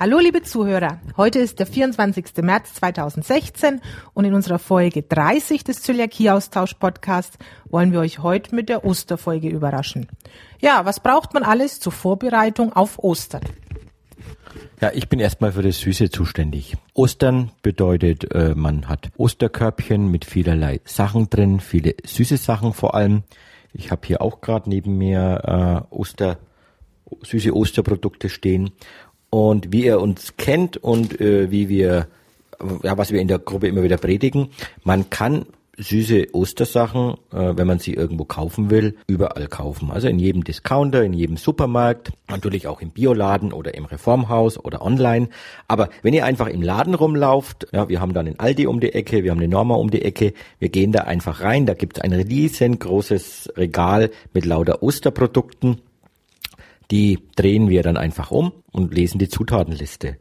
Hallo liebe Zuhörer, heute ist der 24. März 2016 und in unserer Folge 30 des Zöliakie-Austausch-Podcasts wollen wir euch heute mit der Osterfolge überraschen. Ja, was braucht man alles zur Vorbereitung auf Ostern? Ja, ich bin erstmal für das Süße zuständig. Ostern bedeutet, äh, man hat Osterkörbchen mit vielerlei Sachen drin, viele süße Sachen vor allem. Ich habe hier auch gerade neben mir äh, Oster, süße Osterprodukte stehen und wie ihr uns kennt und äh, wie wir, ja, was wir in der Gruppe immer wieder predigen, man kann süße Ostersachen, äh, wenn man sie irgendwo kaufen will, überall kaufen. Also in jedem Discounter, in jedem Supermarkt, natürlich auch im Bioladen oder im Reformhaus oder online. Aber wenn ihr einfach im Laden rumlauft, ja, wir haben dann einen Aldi um die Ecke, wir haben eine Norma um die Ecke, wir gehen da einfach rein, da gibt's ein riesengroßes Regal mit lauter Osterprodukten die drehen wir dann einfach um und lesen die Zutatenliste.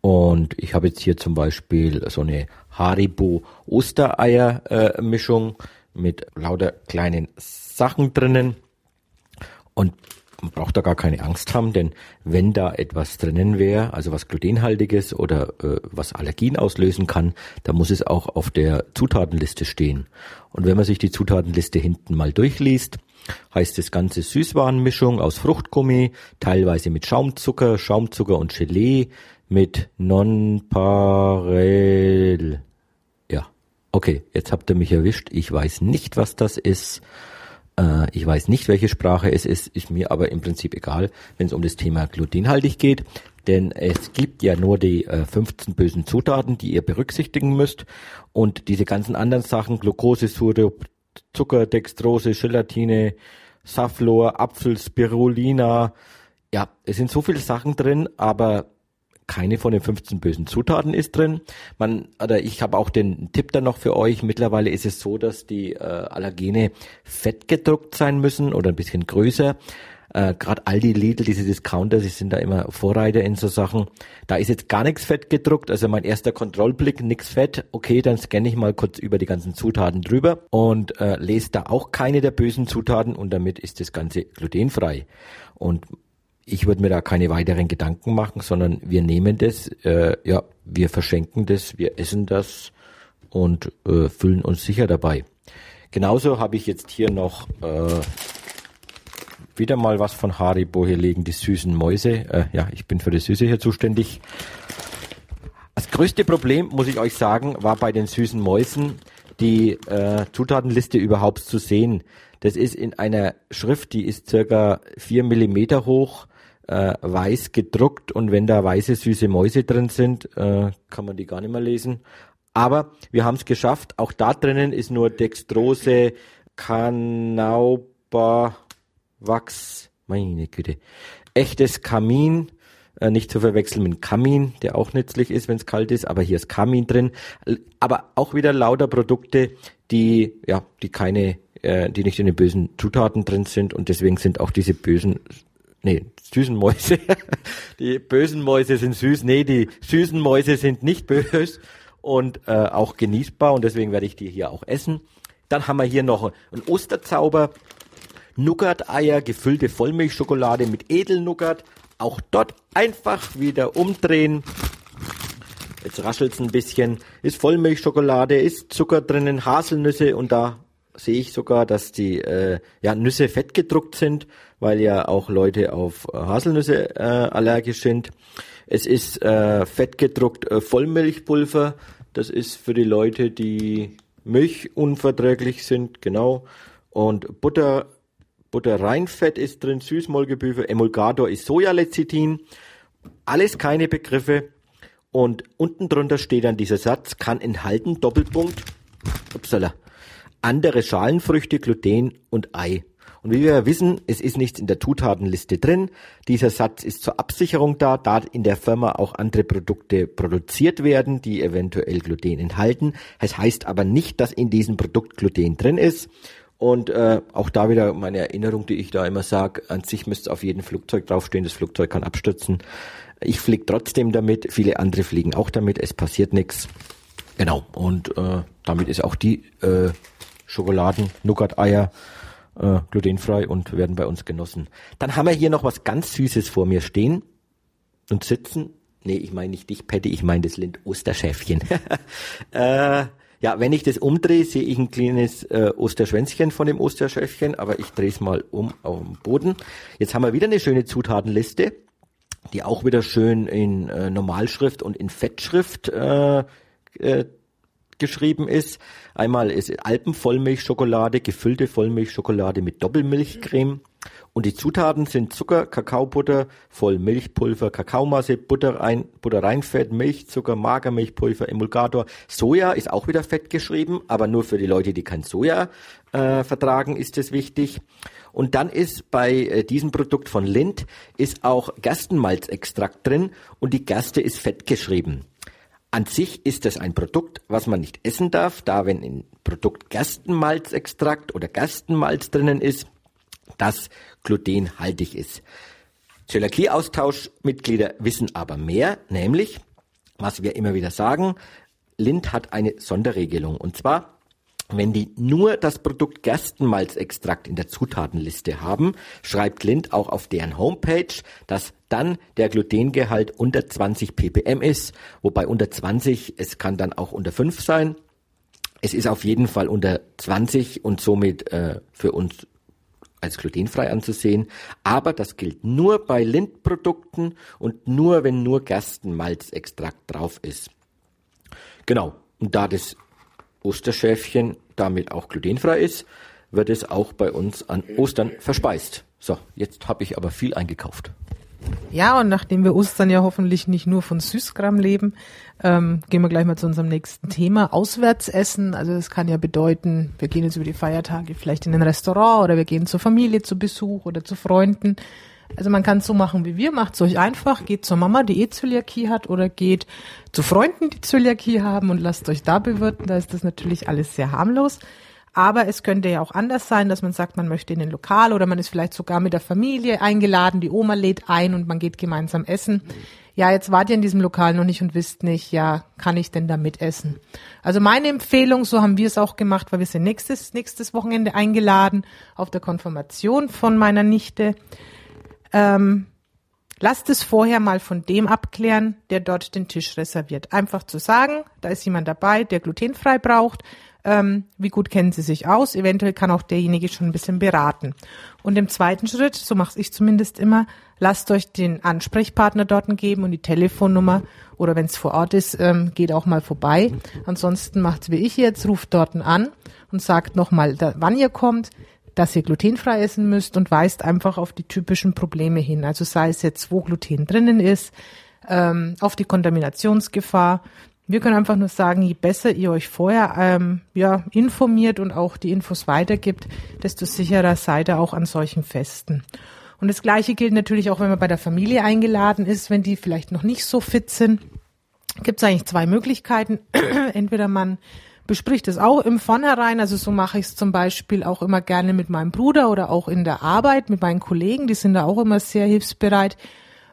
Und ich habe jetzt hier zum Beispiel so eine Haribo Ostereier-Mischung mit lauter kleinen Sachen drinnen. Und man braucht da gar keine Angst haben, denn wenn da etwas drinnen wäre, also was glutenhaltiges oder äh, was Allergien auslösen kann, dann muss es auch auf der Zutatenliste stehen. Und wenn man sich die Zutatenliste hinten mal durchliest, heißt das ganze Süßwarenmischung aus Fruchtgummi, teilweise mit Schaumzucker, Schaumzucker und Gelee, mit Nonpareil. Ja, okay, jetzt habt ihr mich erwischt. Ich weiß nicht, was das ist. Äh, ich weiß nicht, welche Sprache es ist, ist mir aber im Prinzip egal, wenn es um das Thema glutenhaltig geht. Denn es gibt ja nur die äh, 15 bösen Zutaten, die ihr berücksichtigen müsst. Und diese ganzen anderen Sachen, Glucose, Sirup, Zucker, Dextrose, Gelatine, Saflor, Apfel, Spirulina. Ja, es sind so viele Sachen drin, aber keine von den 15 bösen Zutaten ist drin. Man, oder ich habe auch den Tipp dann noch für euch. Mittlerweile ist es so, dass die äh, Allergene fett gedruckt sein müssen oder ein bisschen größer. Äh, Gerade Aldi, Lidl, diese Discounter, sie sind da immer Vorreiter in so Sachen. Da ist jetzt gar nichts fett gedruckt. Also mein erster Kontrollblick, nix fett. Okay, dann scanne ich mal kurz über die ganzen Zutaten drüber und äh, lese da auch keine der bösen Zutaten und damit ist das Ganze glutenfrei. Und ich würde mir da keine weiteren Gedanken machen, sondern wir nehmen das, äh, ja, wir verschenken das, wir essen das und äh, fühlen uns sicher dabei. Genauso habe ich jetzt hier noch äh, wieder mal was von Haribo hier liegen, die süßen Mäuse. Äh, ja, ich bin für die Süße hier zuständig. Das größte Problem, muss ich euch sagen, war bei den süßen Mäusen die äh, Zutatenliste überhaupt zu sehen. Das ist in einer Schrift, die ist circa vier Millimeter hoch, äh, weiß gedruckt und wenn da weiße süße Mäuse drin sind, äh, kann man die gar nicht mehr lesen. Aber wir haben es geschafft. Auch da drinnen ist nur Dextrose, Canauba, Wachs, meine Güte. Echtes Kamin, äh, nicht zu verwechseln mit Kamin, der auch nützlich ist, wenn es kalt ist, aber hier ist Kamin drin. Aber auch wieder lauter Produkte, die, ja, die keine, äh, die nicht in den bösen Zutaten drin sind und deswegen sind auch diese bösen, nee, süßen Mäuse. die bösen Mäuse sind süß, nee, die süßen Mäuse sind nicht böse und äh, auch genießbar und deswegen werde ich die hier auch essen. Dann haben wir hier noch einen Osterzauber, Nougat-Eier, gefüllte Vollmilchschokolade mit Edelnougat. Auch dort einfach wieder umdrehen. Jetzt raschelt's ein bisschen. Ist Vollmilchschokolade, ist Zucker drinnen, Haselnüsse und da sehe ich sogar, dass die äh, ja, Nüsse fettgedruckt sind, weil ja auch Leute auf Haselnüsse äh, allergisch sind. Es ist äh, fettgedruckt äh, Vollmilchpulver. Das ist für die Leute, die Milch unverträglich sind, genau. Und Butter Butterreinfett ist drin, Süßmolkepulver, Emulgator ist Sojalecithin. Alles keine Begriffe. Und unten drunter steht dann dieser Satz, kann enthalten, Doppelpunkt, upsala, andere Schalenfrüchte, Gluten und Ei. Und wie wir wissen, es ist nichts in der Zutatenliste drin. Dieser Satz ist zur Absicherung da, da in der Firma auch andere Produkte produziert werden, die eventuell Gluten enthalten. Es heißt aber nicht, dass in diesem Produkt Gluten drin ist. Und äh, auch da wieder meine Erinnerung, die ich da immer sage, an sich müsste auf jedem Flugzeug draufstehen, das Flugzeug kann abstürzen. Ich fliege trotzdem damit, viele andere fliegen auch damit, es passiert nichts. Genau, und äh, damit ist auch die äh, Schokoladen, Nougat-Eier äh, glutenfrei und werden bei uns genossen. Dann haben wir hier noch was ganz Süßes vor mir stehen und sitzen. nee, ich meine nicht dich, Patty, ich meine das Lind-Osterschäfchen. äh, ja, wenn ich das umdrehe, sehe ich ein kleines äh, Osterschwänzchen von dem Osterschäfchen, aber ich drehe es mal um auf den Boden. Jetzt haben wir wieder eine schöne Zutatenliste, die auch wieder schön in äh, Normalschrift und in Fettschrift äh, äh, geschrieben ist. Einmal ist Alpenvollmilchschokolade, gefüllte Vollmilchschokolade mit Doppelmilchcreme. Und die Zutaten sind Zucker, Kakaobutter, Vollmilchpulver, Kakaomasse, Butter, rein, Butter Reinfett, Milchzucker, Magermilchpulver, Emulgator. Soja ist auch wieder fett geschrieben, aber nur für die Leute, die kein Soja äh, vertragen, ist es wichtig. Und dann ist bei äh, diesem Produkt von Lind ist auch Gerstenmalzextrakt drin und die Gerste ist fett geschrieben. An sich ist es ein Produkt, was man nicht essen darf, da wenn im Produkt Gerstenmalzextrakt oder Gerstenmalz drinnen ist, das glutenhaltig ist. Zöliakie-Austauschmitglieder wissen aber mehr, nämlich, was wir immer wieder sagen, Lind hat eine Sonderregelung. Und zwar, wenn die nur das Produkt Gerstenmalzextrakt in der Zutatenliste haben, schreibt Lind auch auf deren Homepage, dass dann der Glutengehalt unter 20 ppm ist, wobei unter 20, es kann dann auch unter 5 sein. Es ist auf jeden Fall unter 20 und somit äh, für uns als glutenfrei anzusehen, aber das gilt nur bei Lindprodukten und nur, wenn nur Gerstenmalzextrakt drauf ist. Genau, und da das Osterschäfchen damit auch glutenfrei ist, wird es auch bei uns an Ostern verspeist. So, jetzt habe ich aber viel eingekauft. Ja, und nachdem wir Ostern ja hoffentlich nicht nur von Süßkram leben, ähm, gehen wir gleich mal zu unserem nächsten Thema. Auswärtsessen. Also das kann ja bedeuten, wir gehen jetzt über die Feiertage vielleicht in ein Restaurant oder wir gehen zur Familie zu Besuch oder zu Freunden. Also man kann es so machen wie wir, macht es euch einfach, geht zur Mama, die eh Zöliakie hat oder geht zu Freunden, die Zöliakie haben und lasst euch da bewirten. Da ist das natürlich alles sehr harmlos. Aber es könnte ja auch anders sein, dass man sagt, man möchte in ein Lokal oder man ist vielleicht sogar mit der Familie eingeladen, die Oma lädt ein und man geht gemeinsam essen. Ja, jetzt wart ihr in diesem Lokal noch nicht und wisst nicht, ja, kann ich denn da mitessen? Also meine Empfehlung, so haben wir es auch gemacht, weil wir sind nächstes, nächstes Wochenende eingeladen auf der Konfirmation von meiner Nichte. Ähm, lasst es vorher mal von dem abklären, der dort den Tisch reserviert. Einfach zu sagen, da ist jemand dabei, der glutenfrei braucht ähm, wie gut kennen sie sich aus. Eventuell kann auch derjenige schon ein bisschen beraten. Und im zweiten Schritt, so mache ich zumindest immer, lasst euch den Ansprechpartner dort geben und die Telefonnummer oder wenn es vor Ort ist, ähm, geht auch mal vorbei. Ansonsten macht's wie ich jetzt, ruft dort an und sagt nochmal, wann ihr kommt, dass ihr glutenfrei essen müsst und weist einfach auf die typischen Probleme hin. Also sei es jetzt, wo Gluten drinnen ist, ähm, auf die Kontaminationsgefahr, wir können einfach nur sagen, je besser ihr euch vorher ähm, ja, informiert und auch die Infos weitergibt, desto sicherer seid ihr auch an solchen Festen. Und das Gleiche gilt natürlich auch, wenn man bei der Familie eingeladen ist, wenn die vielleicht noch nicht so fit sind. Gibt es eigentlich zwei Möglichkeiten. Entweder man bespricht es auch im Vornherein, also so mache ich es zum Beispiel auch immer gerne mit meinem Bruder oder auch in der Arbeit mit meinen Kollegen, die sind da auch immer sehr hilfsbereit.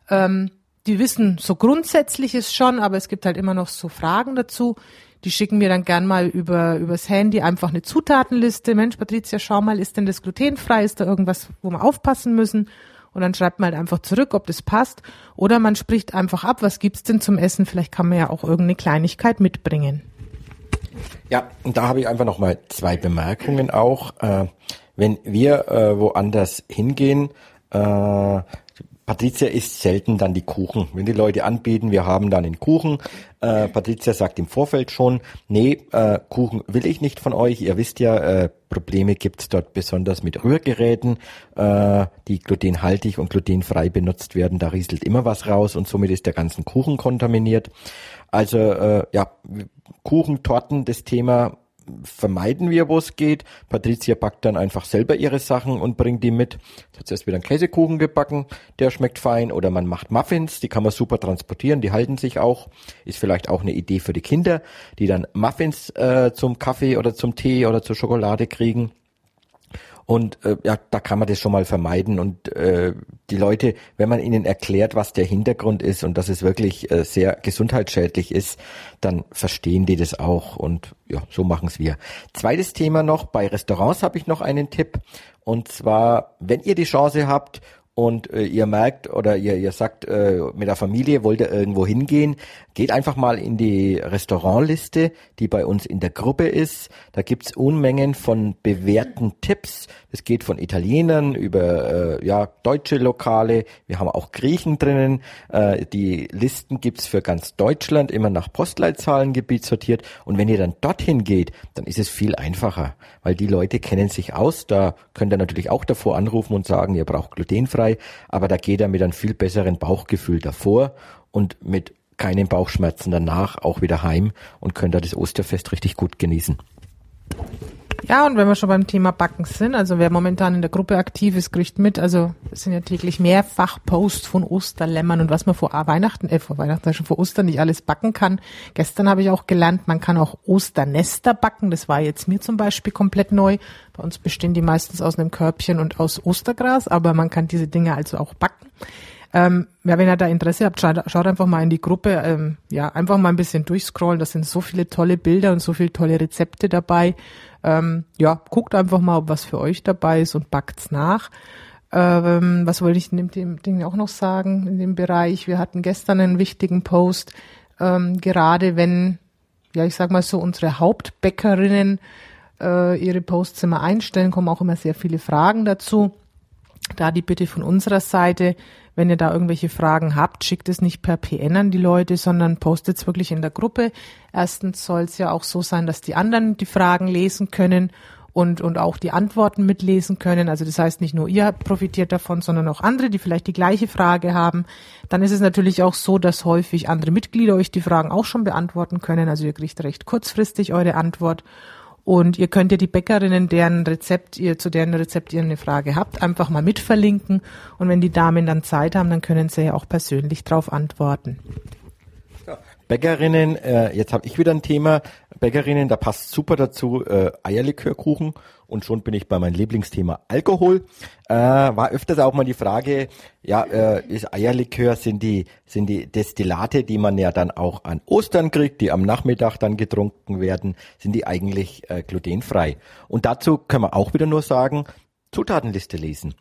Ähm, die wissen so grundsätzliches schon, aber es gibt halt immer noch so Fragen dazu. Die schicken mir dann gern mal über übers Handy einfach eine Zutatenliste. Mensch, Patricia, schau mal, ist denn das glutenfrei? Ist da irgendwas, wo wir aufpassen müssen? Und dann schreibt man halt einfach zurück, ob das passt. Oder man spricht einfach ab, was gibt's denn zum Essen? Vielleicht kann man ja auch irgendeine Kleinigkeit mitbringen. Ja, und da habe ich einfach noch mal zwei Bemerkungen auch. Äh, wenn wir äh, woanders hingehen, äh, Patricia isst selten dann die Kuchen. Wenn die Leute anbieten, wir haben dann den Kuchen, äh, Patricia sagt im Vorfeld schon, nee, äh, Kuchen will ich nicht von euch. Ihr wisst ja, äh, Probleme gibt's dort besonders mit Rührgeräten, äh, die glutenhaltig und glutenfrei benutzt werden. Da rieselt immer was raus und somit ist der ganze Kuchen kontaminiert. Also äh, ja, Kuchen, Torten, das Thema vermeiden wir, wo es geht. Patricia backt dann einfach selber ihre Sachen und bringt die mit. Jetzt hat sie erst wieder Käsekuchen gebacken, der schmeckt fein. Oder man macht Muffins, die kann man super transportieren, die halten sich auch. Ist vielleicht auch eine Idee für die Kinder, die dann Muffins äh, zum Kaffee oder zum Tee oder zur Schokolade kriegen. Und äh, ja, da kann man das schon mal vermeiden. Und äh, die Leute, wenn man ihnen erklärt, was der Hintergrund ist und dass es wirklich äh, sehr gesundheitsschädlich ist, dann verstehen die das auch. Und ja, so machen es wir. Zweites Thema noch, bei Restaurants habe ich noch einen Tipp. Und zwar, wenn ihr die Chance habt und äh, ihr merkt oder ihr, ihr sagt, äh, mit der Familie wollt ihr irgendwo hingehen, geht einfach mal in die Restaurantliste, die bei uns in der Gruppe ist. Da gibt's Unmengen von bewährten Tipps. Es geht von Italienern über äh, ja, deutsche Lokale. Wir haben auch Griechen drinnen. Äh, die Listen gibt's für ganz Deutschland, immer nach Postleitzahlengebiet sortiert. Und wenn ihr dann dorthin geht, dann ist es viel einfacher, weil die Leute kennen sich aus. Da könnt ihr natürlich auch davor anrufen und sagen, ihr braucht glutenfrei frei, aber da geht er mit einem viel besseren Bauchgefühl davor und mit keinen Bauchschmerzen danach auch wieder heim und könnt da das Osterfest richtig gut genießen. Ja, und wenn wir schon beim Thema Backen sind, also wer momentan in der Gruppe aktiv ist, kriegt mit, also es sind ja täglich mehrfach Posts von Osterlämmern und was man vor Weihnachten, äh, vor Weihnachten, schon vor Ostern nicht alles backen kann. Gestern habe ich auch gelernt, man kann auch Osternester backen. Das war jetzt mir zum Beispiel komplett neu. Bei uns bestehen die meistens aus einem Körbchen und aus Ostergras, aber man kann diese Dinge also auch backen. Ähm, ja, wenn ihr da Interesse habt, schaut, schaut einfach mal in die Gruppe. Ähm, ja, einfach mal ein bisschen durchscrollen. Da sind so viele tolle Bilder und so viele tolle Rezepte dabei. Ähm, ja, guckt einfach mal, ob was für euch dabei ist und backt's nach. Ähm, was wollte ich in dem Ding auch noch sagen in dem Bereich? Wir hatten gestern einen wichtigen Post, ähm, gerade wenn, ja, ich sag mal so, unsere Hauptbäckerinnen äh, ihre Posts immer einstellen, kommen auch immer sehr viele Fragen dazu. Da die Bitte von unserer Seite, wenn ihr da irgendwelche Fragen habt, schickt es nicht per PN an die Leute, sondern postet es wirklich in der Gruppe. Erstens soll es ja auch so sein, dass die anderen die Fragen lesen können und, und auch die Antworten mitlesen können. Also das heißt, nicht nur ihr profitiert davon, sondern auch andere, die vielleicht die gleiche Frage haben. Dann ist es natürlich auch so, dass häufig andere Mitglieder euch die Fragen auch schon beantworten können. Also ihr kriegt recht kurzfristig eure Antwort. Und ihr könnt ja die Bäckerinnen, deren Rezept ihr, zu deren Rezept ihr eine Frage habt, einfach mal mitverlinken. Und wenn die Damen dann Zeit haben, dann können sie ja auch persönlich darauf antworten. Bäckerinnen, äh, jetzt habe ich wieder ein Thema. Bäckerinnen, da passt super dazu äh, Eierlikörkuchen und schon bin ich bei meinem Lieblingsthema Alkohol. Äh, war öfters auch mal die Frage, ja, äh, ist Eierlikör sind die sind die Destillate, die man ja dann auch an Ostern kriegt, die am Nachmittag dann getrunken werden, sind die eigentlich äh, glutenfrei? Und dazu können wir auch wieder nur sagen, Zutatenliste lesen.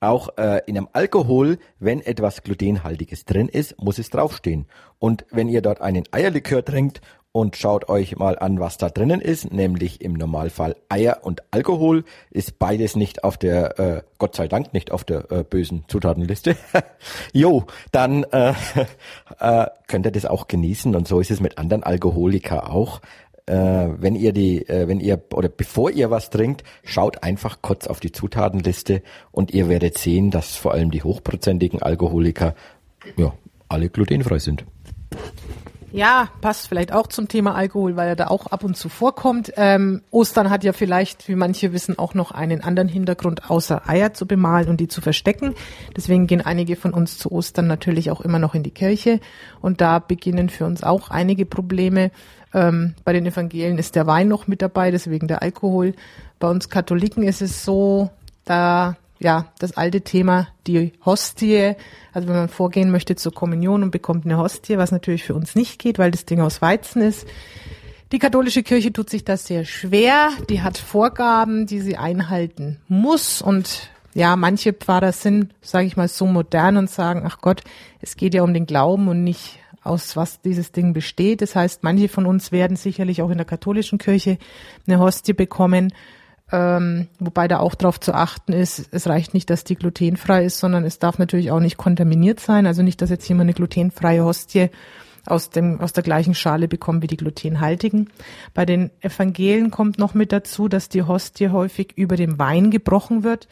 Auch äh, in einem Alkohol, wenn etwas glutenhaltiges drin ist, muss es draufstehen. Und wenn ihr dort einen Eierlikör trinkt und schaut euch mal an, was da drinnen ist, nämlich im Normalfall Eier und Alkohol, ist beides nicht auf der, äh, Gott sei Dank nicht auf der äh, bösen Zutatenliste. jo, dann äh, äh, könnt ihr das auch genießen und so ist es mit anderen Alkoholika auch. Äh, wenn ihr die, äh, wenn ihr oder bevor ihr was trinkt, schaut einfach kurz auf die Zutatenliste und ihr werdet sehen, dass vor allem die hochprozentigen Alkoholiker ja alle glutenfrei sind. Ja, passt vielleicht auch zum Thema Alkohol, weil er da auch ab und zu vorkommt. Ähm, Ostern hat ja vielleicht, wie manche wissen, auch noch einen anderen Hintergrund, außer Eier zu bemalen und die zu verstecken. Deswegen gehen einige von uns zu Ostern natürlich auch immer noch in die Kirche. Und da beginnen für uns auch einige Probleme. Ähm, bei den Evangelien ist der Wein noch mit dabei, deswegen der Alkohol. Bei uns Katholiken ist es so, da ja, das alte Thema, die Hostie. Also wenn man vorgehen möchte zur Kommunion und bekommt eine Hostie, was natürlich für uns nicht geht, weil das Ding aus Weizen ist. Die katholische Kirche tut sich das sehr schwer. Die hat Vorgaben, die sie einhalten muss. Und ja, manche Pfarrer sind, sage ich mal, so modern und sagen, ach Gott, es geht ja um den Glauben und nicht aus was dieses Ding besteht. Das heißt, manche von uns werden sicherlich auch in der katholischen Kirche eine Hostie bekommen ähm, wobei da auch darauf zu achten ist, es reicht nicht, dass die glutenfrei ist, sondern es darf natürlich auch nicht kontaminiert sein. Also nicht, dass jetzt jemand eine glutenfreie Hostie aus, dem, aus der gleichen Schale bekommt wie die glutenhaltigen. Bei den Evangelien kommt noch mit dazu, dass die Hostie häufig über dem Wein gebrochen wird.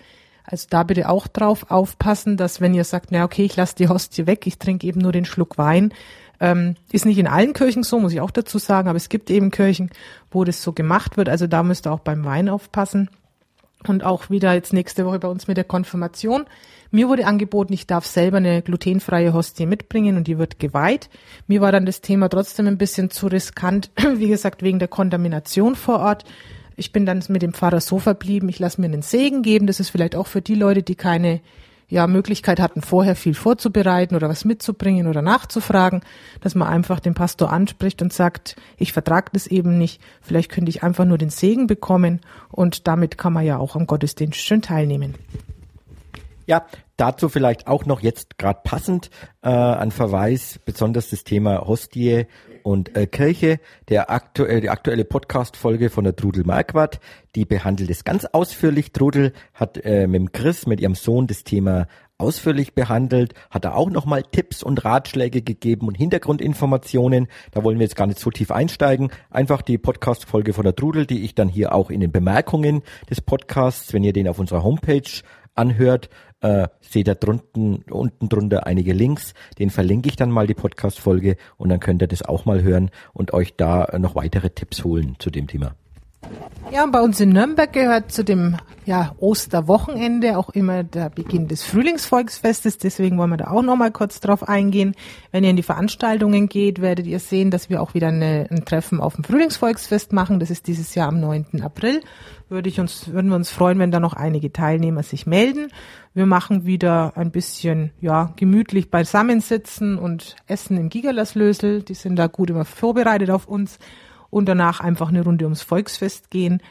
Also da bitte auch drauf aufpassen, dass wenn ihr sagt, na okay, ich lasse die Hostie weg, ich trinke eben nur den Schluck Wein, ähm, ist nicht in allen Kirchen so, muss ich auch dazu sagen, aber es gibt eben Kirchen, wo das so gemacht wird. Also da müsst ihr auch beim Wein aufpassen. Und auch wieder jetzt nächste Woche bei uns mit der Konfirmation. Mir wurde angeboten, ich darf selber eine glutenfreie Hostie mitbringen und die wird geweiht. Mir war dann das Thema trotzdem ein bisschen zu riskant, wie gesagt, wegen der Kontamination vor Ort. Ich bin dann mit dem Pfarrer so verblieben, ich lasse mir einen Segen geben. Das ist vielleicht auch für die Leute, die keine ja Möglichkeit hatten, vorher viel vorzubereiten oder was mitzubringen oder nachzufragen, dass man einfach den Pastor anspricht und sagt, ich vertrage das eben nicht, vielleicht könnte ich einfach nur den Segen bekommen und damit kann man ja auch am Gottesdienst schön teilnehmen. Ja, dazu vielleicht auch noch jetzt gerade passend äh, ein Verweis, besonders das Thema Hostie und äh, Kirche, der aktuell, die aktuelle Podcast-Folge von der Trudel Marquardt, die behandelt es ganz ausführlich. Trudel hat äh, mit Chris, mit ihrem Sohn, das Thema ausführlich behandelt, hat er auch nochmal Tipps und Ratschläge gegeben und Hintergrundinformationen. Da wollen wir jetzt gar nicht so tief einsteigen. Einfach die Podcast-Folge von der Trudel, die ich dann hier auch in den Bemerkungen des Podcasts, wenn ihr den auf unserer Homepage anhört, äh, seht ihr drunten, unten drunter einige Links. Den verlinke ich dann mal die Podcast-Folge und dann könnt ihr das auch mal hören und euch da noch weitere Tipps holen zu dem Thema. Ja, und bei uns in Nürnberg gehört zu dem ja, Osterwochenende auch immer der Beginn des Frühlingsvolksfestes. Deswegen wollen wir da auch noch mal kurz drauf eingehen. Wenn ihr in die Veranstaltungen geht, werdet ihr sehen, dass wir auch wieder eine, ein Treffen auf dem Frühlingsvolksfest machen. Das ist dieses Jahr am 9. April. Würde ich uns, würden wir uns freuen, wenn da noch einige Teilnehmer sich melden. Wir machen wieder ein bisschen, ja, gemütlich beisammensitzen und essen im Gigerlaslösel. Die sind da gut immer vorbereitet auf uns und danach einfach eine Runde ums Volksfest gehen.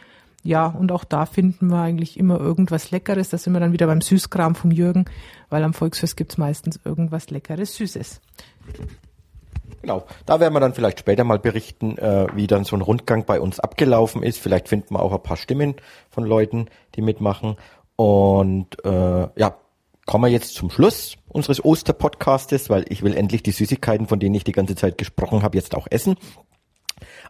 Ja, und auch da finden wir eigentlich immer irgendwas Leckeres. Da sind wir dann wieder beim Süßkram vom Jürgen, weil am Volksfest gibt's meistens irgendwas Leckeres, Süßes. Genau, da werden wir dann vielleicht später mal berichten, äh, wie dann so ein Rundgang bei uns abgelaufen ist. Vielleicht finden wir auch ein paar Stimmen von Leuten, die mitmachen. Und äh, ja, kommen wir jetzt zum Schluss unseres Osterpodcastes, weil ich will endlich die Süßigkeiten, von denen ich die ganze Zeit gesprochen habe, jetzt auch essen.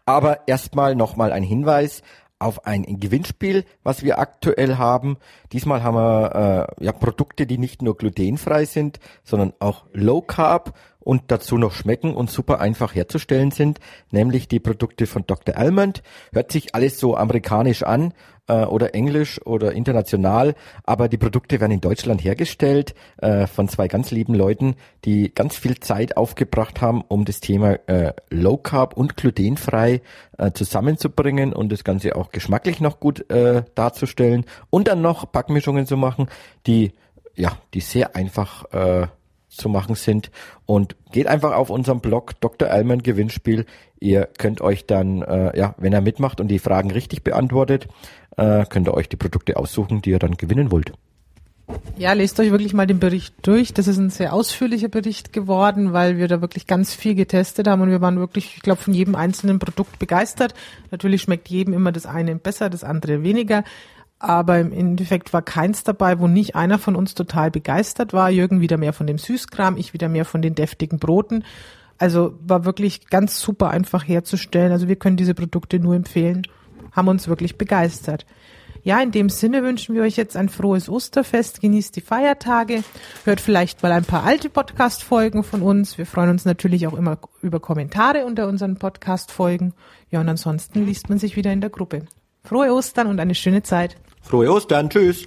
Aber erstmal nochmal ein Hinweis auf ein Gewinnspiel, was wir aktuell haben. Diesmal haben wir äh, ja Produkte, die nicht nur glutenfrei sind, sondern auch low carb und dazu noch schmecken und super einfach herzustellen sind, nämlich die Produkte von Dr. Almond. Hört sich alles so amerikanisch an äh, oder englisch oder international, aber die Produkte werden in Deutschland hergestellt äh, von zwei ganz lieben Leuten, die ganz viel Zeit aufgebracht haben, um das Thema äh, Low Carb und glutenfrei äh, zusammenzubringen und das Ganze auch geschmacklich noch gut äh, darzustellen und dann noch Backmischungen zu machen, die ja, die sehr einfach äh, zu machen sind. Und geht einfach auf unserem Blog Dr. Allman Gewinnspiel. Ihr könnt euch dann, äh, ja, wenn er mitmacht und die Fragen richtig beantwortet, äh, könnt ihr euch die Produkte aussuchen, die ihr dann gewinnen wollt. Ja, lest euch wirklich mal den Bericht durch. Das ist ein sehr ausführlicher Bericht geworden, weil wir da wirklich ganz viel getestet haben und wir waren wirklich, ich glaube, von jedem einzelnen Produkt begeistert. Natürlich schmeckt jedem immer das eine besser, das andere weniger. Aber im Endeffekt war keins dabei, wo nicht einer von uns total begeistert war. Jürgen wieder mehr von dem Süßkram, ich wieder mehr von den deftigen Broten. Also war wirklich ganz super einfach herzustellen. Also wir können diese Produkte nur empfehlen. Haben uns wirklich begeistert. Ja, in dem Sinne wünschen wir euch jetzt ein frohes Osterfest. Genießt die Feiertage. Hört vielleicht mal ein paar alte Podcast-Folgen von uns. Wir freuen uns natürlich auch immer über Kommentare unter unseren Podcast-Folgen. Ja, und ansonsten liest man sich wieder in der Gruppe. Frohe Ostern und eine schöne Zeit. Frohe Ostern, tschüss.